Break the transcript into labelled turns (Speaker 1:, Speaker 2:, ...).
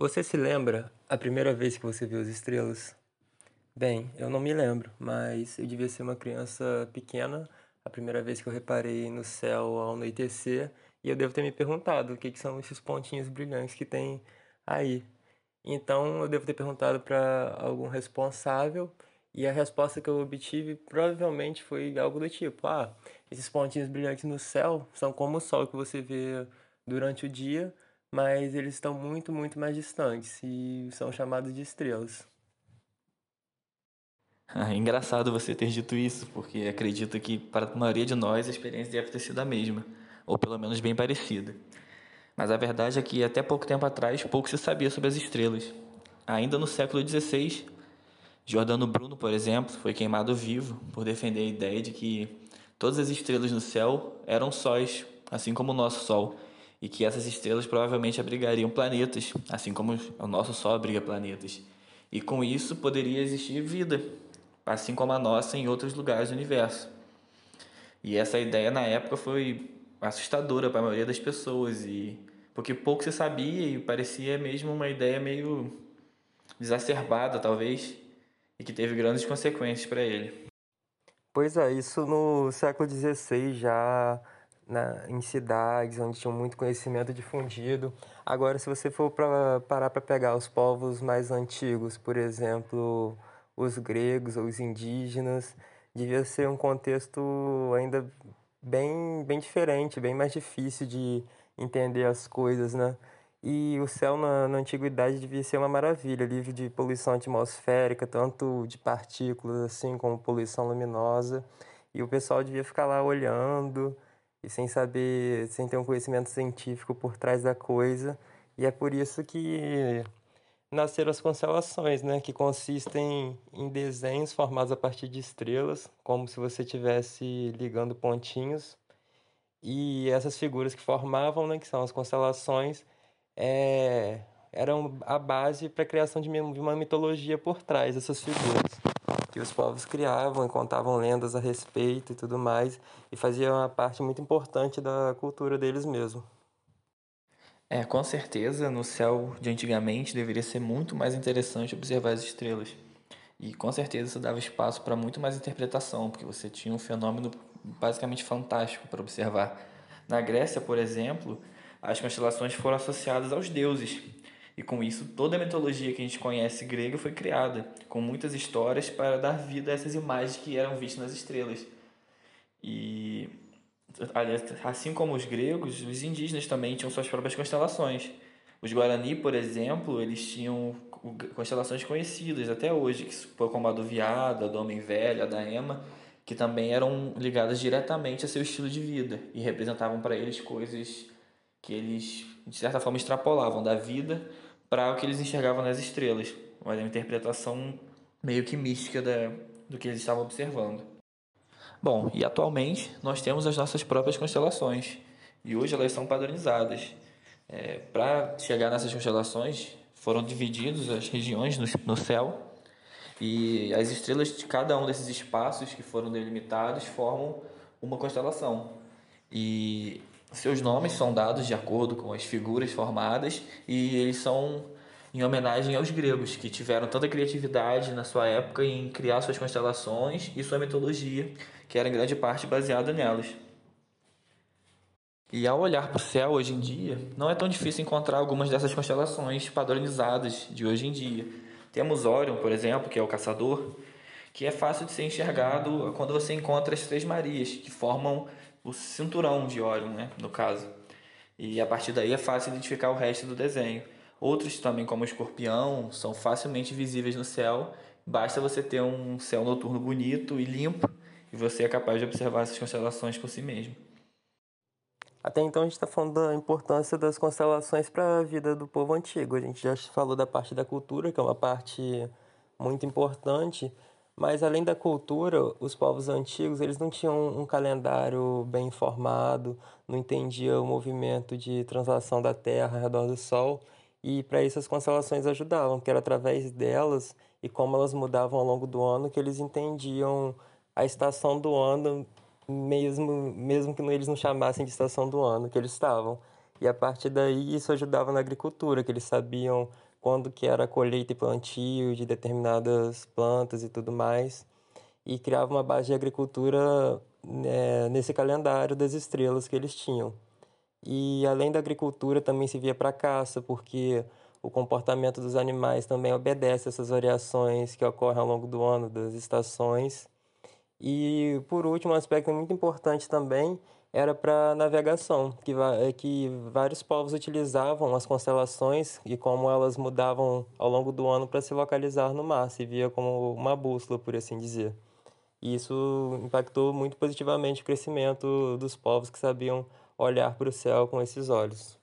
Speaker 1: Você se lembra a primeira vez que você viu as estrelas? Bem, eu não me lembro, mas eu devia ser uma criança pequena a primeira vez que eu reparei no céu ao anoitecer e eu devo ter me perguntado o que, que são esses pontinhos brilhantes que tem aí. Então eu devo ter perguntado para algum responsável e a resposta que eu obtive provavelmente foi algo do tipo: ah, esses pontinhos brilhantes no céu são como o sol que você vê durante o dia mas eles estão muito, muito mais distantes e são chamados de estrelas.
Speaker 2: É engraçado você ter dito isso, porque acredito que para a maioria de nós a experiência deve ter sido a mesma, ou pelo menos bem parecida. Mas a verdade é que até pouco tempo atrás pouco se sabia sobre as estrelas. Ainda no século XVI, Giordano Bruno, por exemplo, foi queimado vivo por defender a ideia de que todas as estrelas no céu eram sóis, assim como o nosso Sol e que essas estrelas provavelmente abrigariam planetas, assim como o nosso Sol abriga planetas. E com isso poderia existir vida, assim como a nossa em outros lugares do universo. E essa ideia na época foi assustadora para a maioria das pessoas e porque pouco se sabia e parecia mesmo uma ideia meio exacerbada, talvez, e que teve grandes consequências para ele.
Speaker 1: Pois é, isso no século XVI já na, em cidades onde tinham muito conhecimento difundido. Agora, se você for pra, parar para pegar os povos mais antigos, por exemplo, os gregos ou os indígenas, devia ser um contexto ainda bem, bem diferente, bem mais difícil de entender as coisas, né? E o céu na, na antiguidade devia ser uma maravilha, livre de poluição atmosférica, tanto de partículas assim como poluição luminosa. E o pessoal devia ficar lá olhando, e sem saber, sem ter um conhecimento científico por trás da coisa. E é por isso que nasceram as constelações, né, que consistem em desenhos formados a partir de estrelas, como se você estivesse ligando pontinhos. E essas figuras que formavam, né, que são as constelações, é, eram a base para a criação de uma mitologia por trás dessas figuras que os povos criavam e contavam lendas a respeito e tudo mais, e fazia uma parte muito importante da cultura deles mesmo.
Speaker 2: É, com certeza, no céu de antigamente deveria ser muito mais interessante observar as estrelas. E com certeza isso dava espaço para muito mais interpretação, porque você tinha um fenômeno basicamente fantástico para observar. Na Grécia, por exemplo, as constelações foram associadas aos deuses, e com isso, toda a mitologia que a gente conhece grega foi criada, com muitas histórias para dar vida a essas imagens que eram vistas nas estrelas. E assim como os gregos, os indígenas também tinham suas próprias constelações. Os Guarani, por exemplo, eles tinham constelações conhecidas até hoje, como a do Viado, a do Homem Velho, a da Ema, que também eram ligadas diretamente a seu estilo de vida e representavam para eles coisas que eles, de certa forma, extrapolavam da vida para o que eles enxergavam nas estrelas, uma interpretação meio que mística da, do que eles estavam observando. Bom, e atualmente nós temos as nossas próprias constelações e hoje elas são padronizadas. É, para chegar nessas constelações foram divididas as regiões no, no céu e as estrelas de cada um desses espaços que foram delimitados formam uma constelação. E seus nomes são dados de acordo com as figuras formadas e eles são em homenagem aos gregos, que tiveram tanta criatividade na sua época em criar suas constelações e sua mitologia, que era em grande parte baseada nelas. E ao olhar para o céu hoje em dia, não é tão difícil encontrar algumas dessas constelações padronizadas de hoje em dia. Temos Orion, por exemplo, que é o caçador, que é fácil de ser enxergado quando você encontra as Três Marias, que formam o cinturão de Orion, né, no caso. E a partir daí é fácil identificar o resto do desenho. Outros também, como o escorpião, são facilmente visíveis no céu. Basta você ter um céu noturno bonito e limpo e você é capaz de observar essas constelações por si mesmo.
Speaker 1: Até então a gente está falando da importância das constelações para a vida do povo antigo. A gente já falou da parte da cultura, que é uma parte muito importante, mas além da cultura, os povos antigos eles não tinham um calendário bem informado, não entendiam o movimento de translação da Terra ao redor do Sol, e para isso as constelações ajudavam, que era através delas e como elas mudavam ao longo do ano que eles entendiam a estação do ano, mesmo mesmo que eles não chamassem de estação do ano que eles estavam. E a partir daí isso ajudava na agricultura, que eles sabiam quando que era a colheita e plantio de determinadas plantas e tudo mais, e criava uma base de agricultura né, nesse calendário das estrelas que eles tinham. E além da agricultura também se via para caça, porque o comportamento dos animais também obedece a essas variações que ocorrem ao longo do ano, das estações. E por último, um aspecto muito importante também era para navegação, que, que vários povos utilizavam as constelações e como elas mudavam ao longo do ano para se localizar no mar, se via como uma bússola, por assim dizer. E isso impactou muito positivamente o crescimento dos povos que sabiam olhar para o céu com esses olhos.